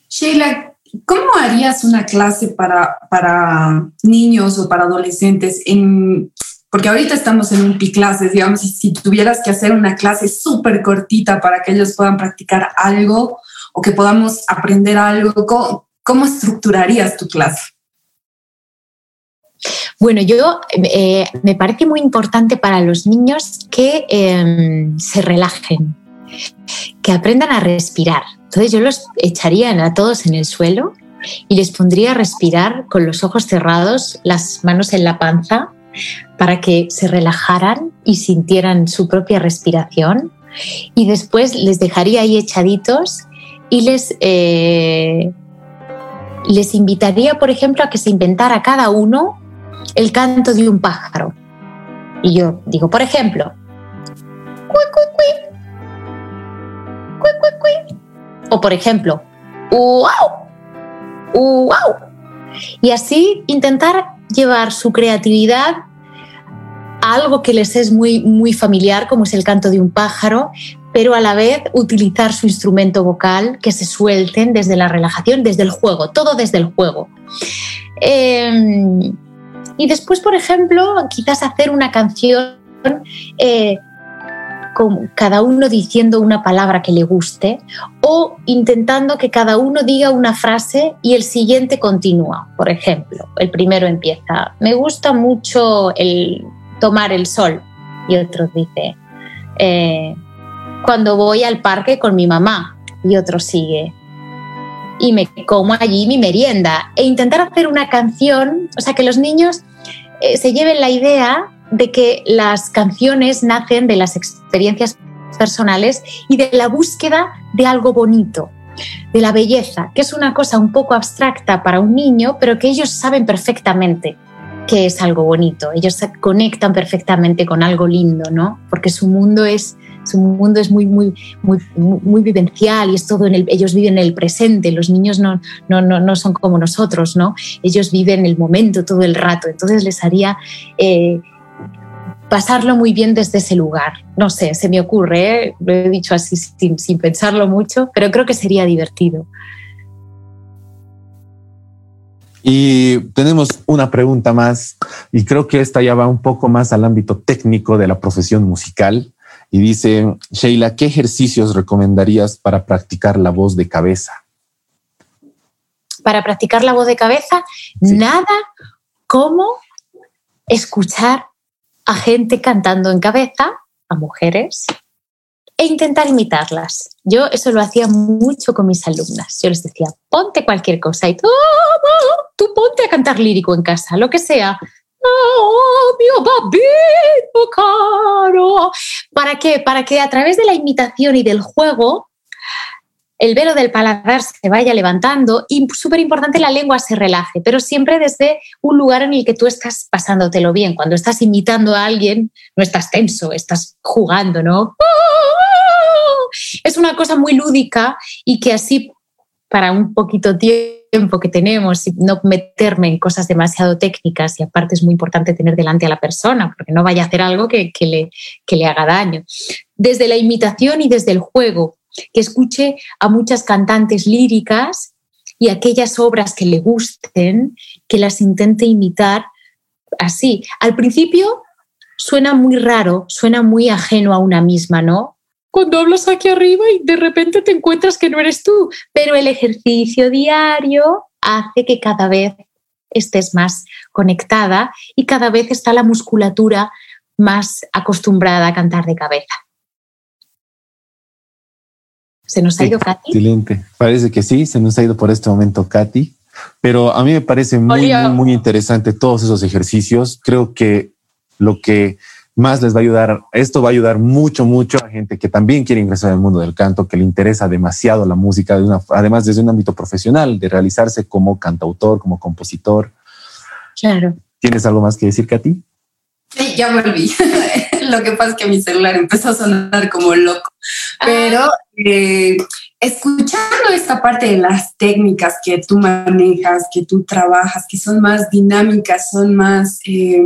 S2: Sheila, ¿Cómo harías una clase para, para niños o para adolescentes en, porque ahorita estamos en un clases, digamos, y si tuvieras que hacer una clase súper cortita para que ellos puedan practicar algo o que podamos aprender algo, ¿cómo, estructurarías tu clase?
S3: Bueno, yo eh, me parece muy importante para los niños que em, se relajen, que aprendan a respirar. Entonces yo los echaría a todos en el suelo y les pondría a respirar con los ojos cerrados, las manos en la panza, para que se relajaran y sintieran su propia respiración. Y después les dejaría ahí echaditos y les, eh, les invitaría, por ejemplo, a que se inventara cada uno el canto de un pájaro. Y yo digo, por ejemplo, o por ejemplo, ¡wow! ¡wow! Y así intentar llevar su creatividad a algo que les es muy, muy familiar, como es el canto de un pájaro, pero a la vez utilizar su instrumento vocal, que se suelten desde la relajación, desde el juego, todo desde el juego. Em, y después, por ejemplo, quizás hacer una canción eh, cada uno diciendo una palabra que le guste o intentando que cada uno diga una frase y el siguiente continúa. Por ejemplo, el primero empieza, me gusta mucho el tomar el sol y otro dice, eh, cuando voy al parque con mi mamá y otro sigue, y me como allí mi merienda e intentar hacer una canción, o sea, que los niños eh, se lleven la idea de que las canciones nacen de las experiencias personales y de la búsqueda de algo bonito, de la belleza, que es una cosa un poco abstracta para un niño, pero que ellos saben perfectamente que es algo bonito. Ellos se conectan perfectamente con algo lindo, ¿no? Porque su mundo es su mundo es muy muy muy vivencial y es todo en el, ellos viven en el presente. Los niños no no no, no son como nosotros, ¿no? Ellos viven el momento todo el rato. Entonces les haría eh, pasarlo muy bien desde ese lugar. No sé, se me ocurre, ¿eh? lo he dicho así sin, pensarlo mucho, pero creo que sería divertido.
S1: Y tenemos una pregunta más, y creo que esta ya va un poco más al ámbito técnico de la profesión musical. Y dice, Sheila, ¿qué ejercicios recomendarías para practicar la voz de cabeza?
S3: Para practicar la voz de cabeza, nada como escuchar a gente cantando en cabeza, a mujeres, e intentar imitarlas. Yo eso lo hacía mucho con mis alumnas. Yo les decía, ponte cualquier cosa y tú, tú ponte a cantar lírico en casa, lo que sea. Oh. ¿Para qué? Para que a través de la imitación y del juego el velo del paladar se vaya levantando y súper importante la lengua se relaje, pero siempre desde un lugar en el que tú estás pasándotelo bien. Cuando estás imitando a alguien, no estás tenso, estás jugando, ¿no? Es una cosa muy lúdica y que así, para un poquito tiempo que tenemos y no meterme en cosas demasiado técnicas y aparte es muy importante tener delante a la persona porque no vaya a hacer algo que, le, que le haga daño. Desde la imitación y desde el juego, que escuche a muchas cantantes líricas y aquellas obras que le gusten, que las intente imitar así. Al principio suena muy raro, suena muy ajeno a una misma, ¿no? Cuando hablas aquí arriba y de repente te encuentras que no eres tú, pero el ejercicio diario hace que cada vez estés más conectada y cada vez está la musculatura más acostumbrada a cantar de cabeza. ¿Se nos ha ido Katy?
S1: Excelente. Parece que sí, se nos ha ido por este momento Katy. Pero a mí me parece muy, muy, interesante todos esos ejercicios. Creo que lo que más les va a ayudar, esto va a ayudar mucho, mucho a gente que también quiere ingresar al mundo del canto, que le interesa demasiado la música, de una, además desde un ámbito profesional, de realizarse como cantautor, como compositor.
S3: Claro.
S1: ¿Tienes algo más que decir, Katy?
S2: Sí, ya volví. Lo que pasa es que mi celular empezó a sonar como loco. Pero eh, escuchando esta parte de las técnicas que tú manejas, que tú trabajas, que son más dinámicas, son más, eh,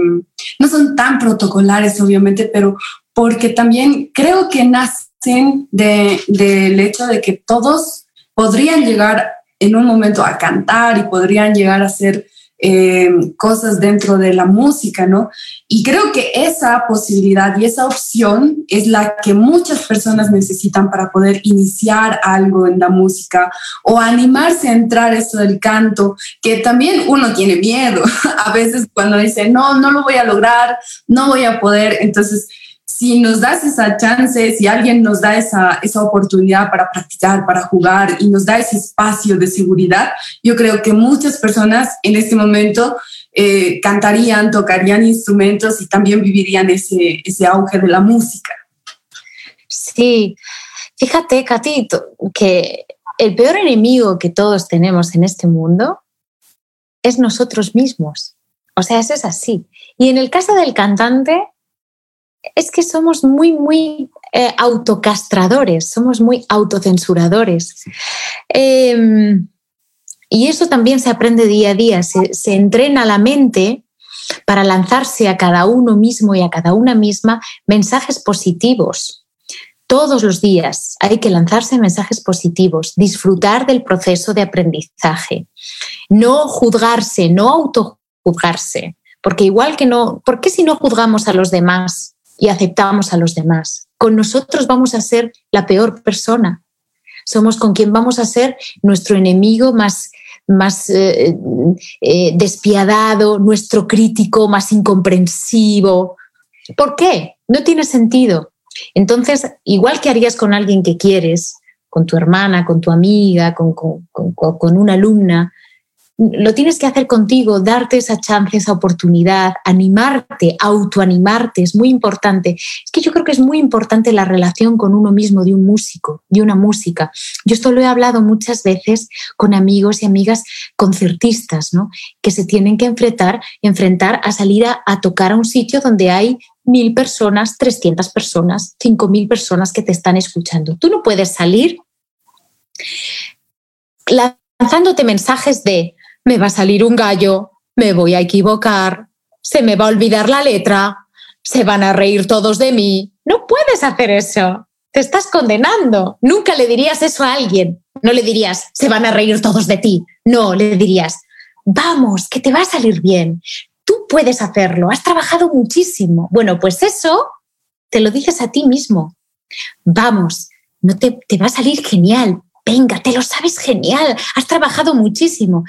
S2: no son tan protocolares, obviamente, pero porque también creo que nacen del hecho de que todos podrían llegar en un momento a cantar y podrían llegar a ser eh, cosas dentro de la música, ¿no? Y creo que esa posibilidad y esa opción es la que muchas personas necesitan para poder iniciar algo en la música o animarse a entrar eso del canto, que también uno tiene miedo a veces cuando dice, no, no lo voy a lograr, no voy a poder, entonces si nos das esa chance, si alguien nos da esa, esa oportunidad para practicar, para jugar y nos da ese espacio de seguridad, yo creo que muchas personas en este momento eh, cantarían, tocarían instrumentos y también vivirían ese, ese auge de la música.
S3: Sí, fíjate, Catito, que el peor enemigo que todos tenemos en este mundo es nosotros mismos. O sea, eso es así. Y en el caso del cantante, es que somos muy, muy eh, autocastradores, somos muy autocensuradores. Em, y eso también se aprende día a día, se, se, entrena la mente para lanzarse a cada uno mismo y a cada una misma mensajes positivos. Todos los días hay que lanzarse mensajes positivos, disfrutar del proceso de aprendizaje, no juzgarse, no autojuzgarse, porque igual que no, ¿por qué si no juzgamos a los demás y aceptamos a los demás. Con nosotros vamos a ser la peor persona. Somos con quien vamos a ser nuestro enemigo más, más eh, eh, despiadado, nuestro crítico más incomprensivo. ¿Por qué? No tiene sentido. Entonces, igual que harías con alguien que quieres, con tu hermana, con tu amiga, con, con, con una alumna, lo tienes que hacer contigo, darte esa chance, esa oportunidad, animarte, autoanimarte, es muy importante. Es que yo creo que es muy importante la relación con uno mismo de un músico, de una música. Yo esto lo he hablado muchas veces con amigos y amigas concertistas, ¿no? Que se tienen que enfrentar, enfrentar a salir a, tocar a un sitio donde hay mil personas, 300 personas, cinco mil personas que te están escuchando. Tú no puedes salir lanzándote mensajes de me va a salir un gallo, me voy a equivocar, se me va a olvidar la letra, se van a reír todos de mí. No puedes hacer eso. Te estás condenando. Nunca le dirías eso a alguien. No le dirías, se van a reír todos de ti. No, le dirías, vamos, que te va a salir bien, tú puedes hacerlo, has trabajado muchísimo. Bueno, pues eso te lo dices a ti mismo. Vamos, no te, te va a salir genial, venga, te lo sabes genial, has trabajado muchísimo.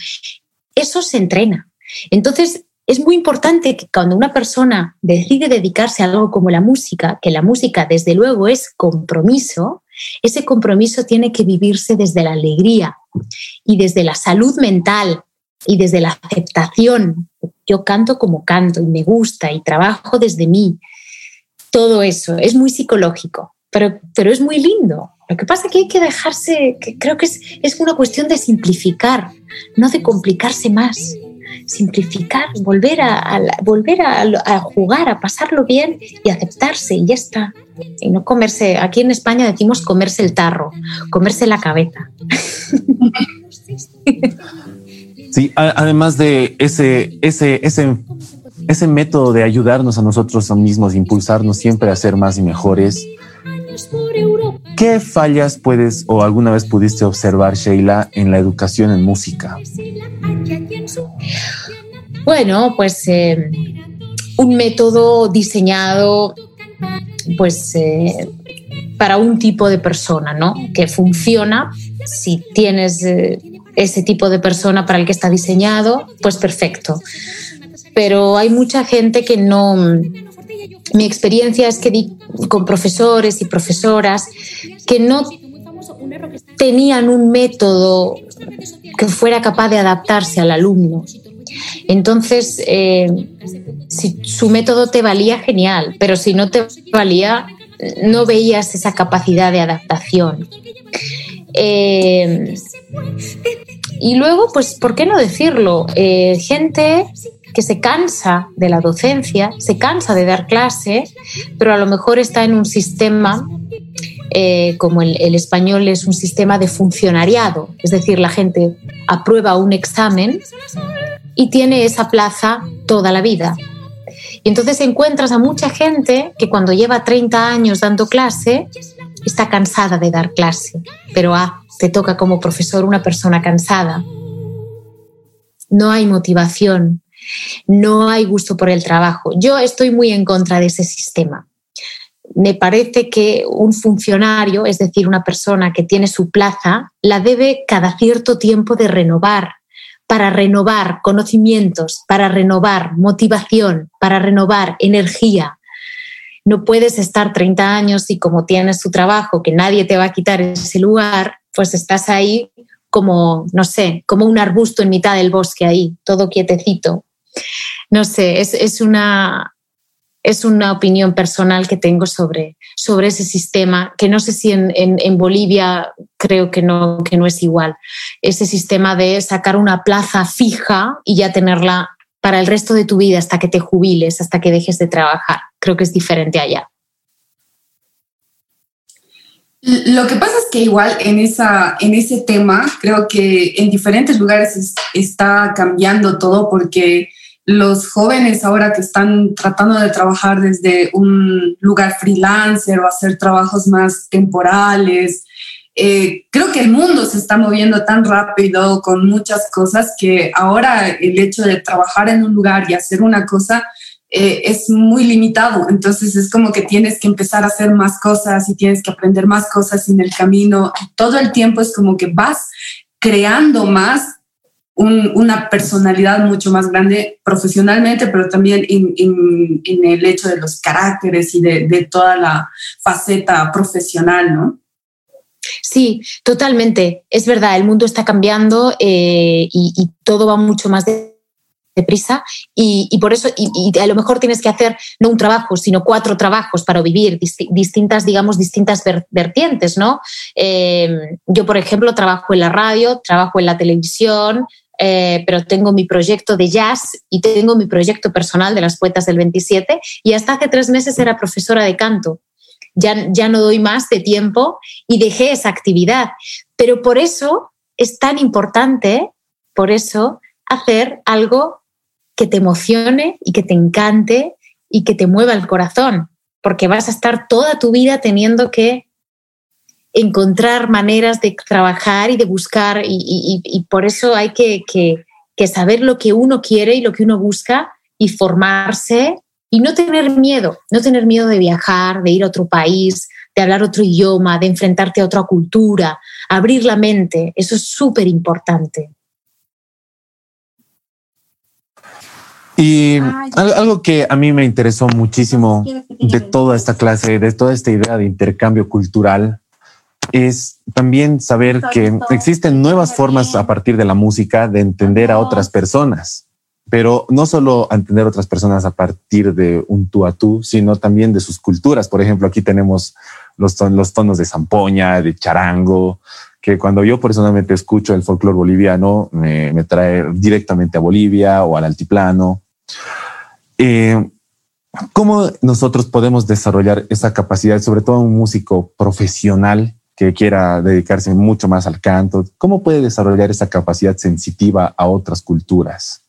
S3: Eso se entrena. Entonces, es muy importante que cuando una persona decide dedicarse a algo como la música, que la música desde luego es compromiso, ese compromiso tiene que vivirse desde la alegría y desde la salud mental y desde la aceptación. Yo canto como canto y me gusta y trabajo desde mí. Todo eso es muy psicológico, pero, pero es muy lindo. Lo que pasa es que hay que dejarse, que creo que es, es una cuestión de simplificar, no de complicarse más simplificar, volver a, volver a, jugar, a pasarlo bien y aceptarse y ya está. Y no comerse, aquí en España decimos comerse el tarro, comerse la cabeza.
S1: Sí, además de ese, ese, ese, ese método de ayudarnos a nosotros mismos, impulsarnos siempre a ser más y mejores. ¿Qué fallas puedes o alguna vez pudiste observar, Sheila, en la educación en música?
S3: Bueno, pues eh, un método diseñado pues eh, para un tipo de persona, ¿no? Que funciona. Si tienes eh, ese tipo de persona para el que está diseñado, pues perfecto. Pero hay mucha gente que no. Mi experiencia es que di con profesores y profesoras que no tenían un método que fuera capaz de adaptarse al alumno. Entonces, eh, si su método te valía, genial, pero si no te valía, no veías esa capacidad de adaptación. Eh, y luego, pues, ¿por qué no decirlo? Eh, gente que se cansa de la docencia, se cansa de dar clase, pero a lo mejor está en un sistema eh, como el, español es un sistema de funcionariado, es decir, la gente aprueba un examen y tiene esa plaza toda la vida. Y entonces encuentras a mucha gente que cuando lleva 30 años dando clase está cansada de dar clase, pero ah, te toca como profesor una persona cansada. No hay motivación, no hay gusto por el trabajo. Yo estoy muy en contra de ese sistema me parece que un funcionario, es decir, una persona que tiene su plaza, la debe cada cierto tiempo de renovar, para renovar conocimientos, para renovar motivación, para renovar energía. No puedes estar 30 años y como tienes tu trabajo, que nadie te va a quitar ese lugar, pues estás ahí como, no sé, como un arbusto en mitad del bosque ahí, todo quietecito. No sé, es, es una, es una opinión personal que tengo sobre, sobre ese sistema, que no sé si en, en, Bolivia creo que no, que no es igual. Ese sistema de sacar una plaza fija y ya tenerla para el resto de tu vida hasta que te jubiles, hasta que dejes de trabajar. Creo que es diferente allá.
S2: Lo que pasa es que igual en, esa, en ese tema creo que en diferentes lugares está cambiando todo porque los jóvenes ahora que están tratando de trabajar desde un lugar freelancer o hacer trabajos más temporales. Eh, creo que el mundo se está moviendo tan rápido con muchas cosas que ahora el hecho de trabajar en un lugar y hacer una cosa eh, es muy limitado. Entonces es como que tienes que empezar a hacer más cosas y tienes que aprender más cosas en el camino. Todo el tiempo es como que vas creando más una personalidad mucho más grande profesionalmente, pero también en, el hecho de los caracteres y de, toda la faceta profesional, ¿no?
S3: Sí, totalmente. Es verdad, el mundo está cambiando eh, y, todo va mucho más deprisa y, y, por eso, y, a lo mejor tienes que hacer no un trabajo, sino cuatro trabajos para vivir, distintas, digamos, distintas vertientes, ¿no? Eh, yo, por ejemplo, trabajo en la radio, trabajo en la televisión, eh, pero tengo mi proyecto de jazz y tengo mi proyecto personal de las poetas del 27 y hasta hace tres meses era profesora de canto. Ya, ya no doy más de tiempo y dejé esa actividad. Pero por eso es tan importante, por eso, hacer algo que te emocione y que te encante y que te mueva el corazón, porque vas a estar toda tu vida teniendo que encontrar maneras de trabajar y de buscar y, por eso hay que, que saber lo que uno quiere y lo que uno busca y formarse y no tener miedo, no tener miedo de viajar, de ir a otro país, de hablar otro idioma, de enfrentarte a otra cultura, abrir la mente, eso es súper importante.
S1: Y algo que a mí me interesó muchísimo de toda esta clase, de toda esta idea de intercambio cultural, es también saber que existen nuevas formas a partir de la música de entender a otras personas, pero no solo entender a otras personas a partir de un tú a tú, sino también de sus culturas. Por ejemplo, aquí tenemos los, los tonos de zampoña, de charango, que cuando yo personalmente escucho el folclore boliviano me, me, trae directamente a Bolivia o al altiplano. Eh, ¿Cómo nosotros podemos desarrollar esa capacidad, sobre todo un músico profesional que quiera dedicarse mucho más al canto? ¿Cómo puede desarrollar esa capacidad sensitiva a otras culturas?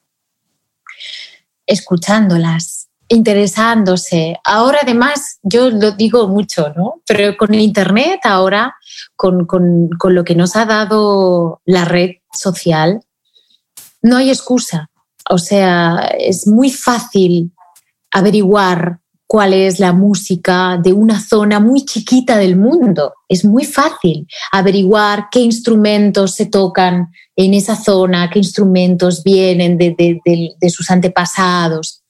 S3: Escuchándolas, interesándose. Ahora además, yo lo digo mucho, ¿no? Pero con Internet ahora, con, con, con lo que nos ha dado la red social, no hay excusa. O sea, es muy fácil averiguar cuál es la música de una zona muy chiquita del mundo. Es muy fácil averiguar qué instrumentos se tocan en esa zona, qué instrumentos vienen de, sus antepasados.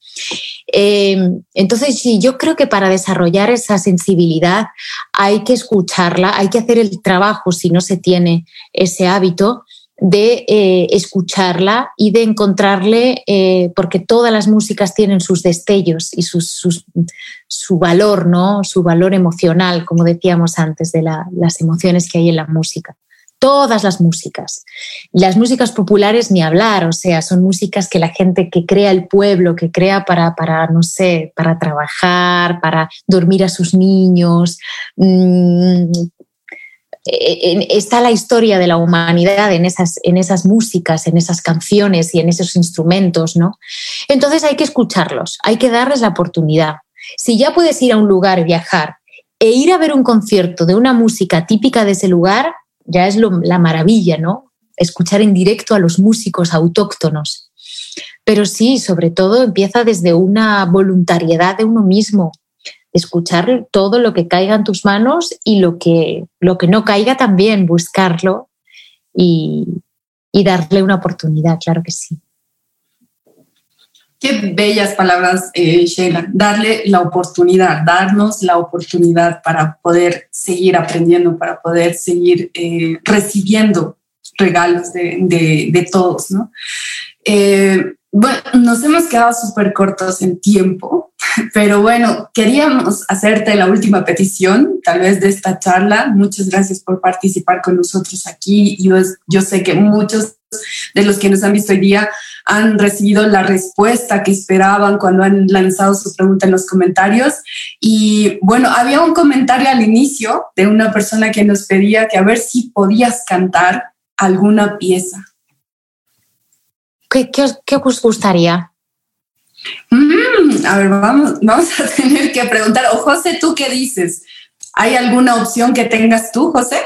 S3: Eh, entonces, sí, yo creo que para desarrollar esa sensibilidad hay que escucharla, hay que hacer el trabajo si no se tiene ese hábito de eh, escucharla y de encontrarle, eh, porque todas las músicas tienen sus destellos y su valor, ¿no? su valor emocional, como decíamos antes, de las emociones que hay en la música. Todas las músicas. Las músicas populares ni hablar, o sea, son músicas que la gente que crea el pueblo, que crea para, para no sé, para trabajar, para dormir a sus niños, mm, está la historia de la humanidad en esas, en esas músicas, en esas canciones y en esos instrumentos, ¿no? Entonces hay que escucharlos, hay que darles la oportunidad. Si ya puedes ir a un lugar, viajar e ir a ver un concierto de una música típica de ese lugar, ya es la maravilla, ¿no? Escuchar en directo a los músicos autóctonos. Pero sí, sobre todo empieza desde una voluntariedad de uno mismo, escuchar todo lo que caiga en tus manos y lo que, lo que no caiga también, buscarlo y, darle una oportunidad, claro que sí.
S2: Qué bellas palabras, eh, Sheila. Darle la oportunidad, darnos la oportunidad para poder seguir aprendiendo, para poder seguir eh, recibiendo regalos de, todos, ¿no? Eh, bueno, nos hemos quedado súper cortos en tiempo, pero bueno, queríamos hacerte la última petición, tal vez de esta charla. Muchas gracias por participar con nosotros aquí. Yo, yo sé que muchos de los que nos han visto hoy día han recibido la respuesta que esperaban cuando han lanzado su pregunta en los comentarios. Y bueno, había un comentario al inicio de una persona que nos pedía que a ver si podías cantar alguna pieza.
S3: ¿Qué, qué, os gustaría?
S2: Mm, a ver, vamos, vamos a tener que preguntar. O José, ¿tú qué dices? ¿Hay alguna opción que tengas tú, José?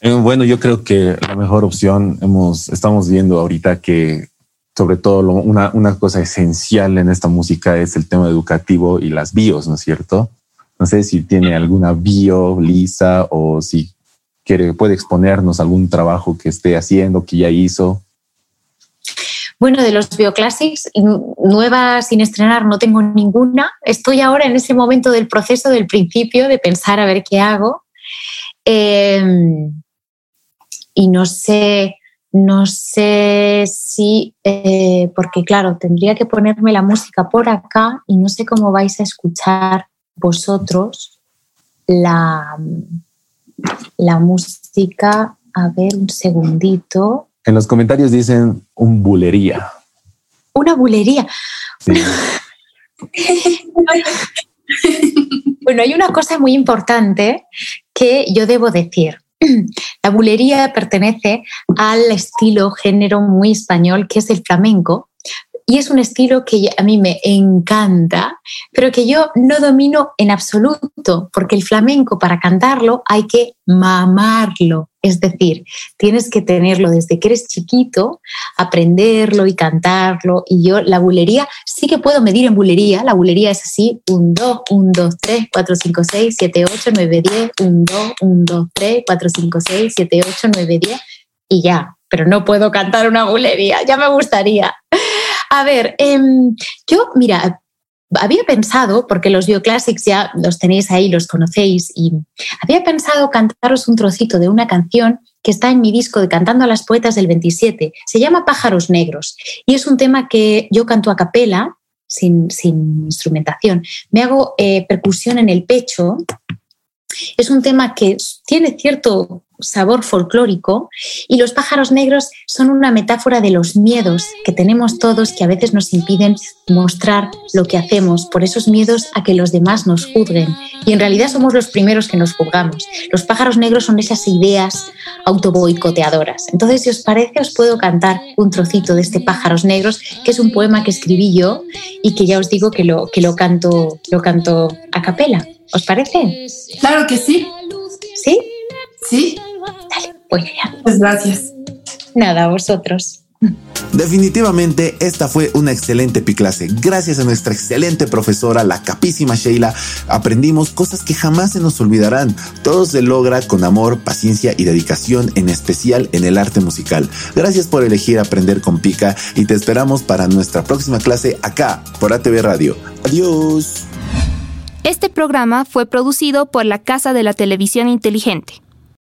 S1: Eh, bueno, yo creo que la mejor opción hemos, estamos viendo ahorita que sobre todo una, una, cosa esencial en esta música es el tema educativo y las bios, ¿no es cierto? No sé si tiene alguna bio lisa o si quiere, puede exponernos algún trabajo que esté haciendo, que ya hizo.
S3: Bueno, de los Bioclassics, nuevas sin estrenar no tengo ninguna. Estoy ahora en ese momento del proceso del principio de pensar a ver qué hago. Em, y no sé, no sé si, eh, porque claro, tendría que ponerme la música por acá y no sé cómo vais a escuchar vosotros la, la música. A ver, un segundito.
S1: En los comentarios dicen un bulería.
S3: Una bulería. bueno, hay una cosa muy importante que yo debo decir. La bulería pertenece al estilo género muy español que es el flamenco, y es un estilo que a mí me encanta, pero que yo no domino en absoluto, porque el flamenco para cantarlo hay que mamarlo. Es decir, tienes que tenerlo desde que eres chiquito, aprenderlo y cantarlo. Y yo la bulería sí que puedo medir en bulería. La bulería es así, 1, 2, 1, 2, 3, 4, 5, 6, 7, 8, 9, 10, 1, 2, 1, 2, 3, 4, 5, 6, 7, 8, 9, 10 y ya. Pero no puedo cantar una bulería, ya me gustaría. A ver, eh, yo, mira, había pensado, porque los Bioclassics ya los tenéis ahí, los conocéis, y había pensado cantaros un trocito de una canción que está en mi disco de Cantando a las Poetas del 27. Se llama Pájaros Negros y es un tema que yo canto a capela, sin, sin instrumentación. Me hago eh, percusión en el pecho. Es un tema que tiene cierto sabor folclórico y los pájaros negros son una metáfora de los miedos que tenemos todos que a veces nos impiden mostrar lo que hacemos por esos miedos a que los demás nos juzguen y en realidad somos los primeros que nos juzgamos. Los pájaros negros son esas ideas autoboicoteadoras. Entonces, si os parece, os puedo cantar un trocito de este Pájaros Negros, que es un poema que escribí yo y que ya os digo que lo, que lo canto, lo canto a capela. ¿Os parece?
S2: Claro que sí.
S3: ¿Sí?
S2: Sí.
S3: Dale, pues ya.
S2: Pues gracias.
S3: Nada, a vosotros.
S1: Definitivamente esta fue una excelente piclase. Gracias a nuestra excelente profesora, la capísima Sheila, aprendimos cosas que jamás se nos olvidarán. Todo se logra con amor, paciencia y dedicación, en especial en el arte musical. Gracias por elegir aprender con Pica y te esperamos para nuestra próxima clase acá por ATV Radio. Adiós.
S6: Este programa fue producido por la Casa de la Televisión Inteligente.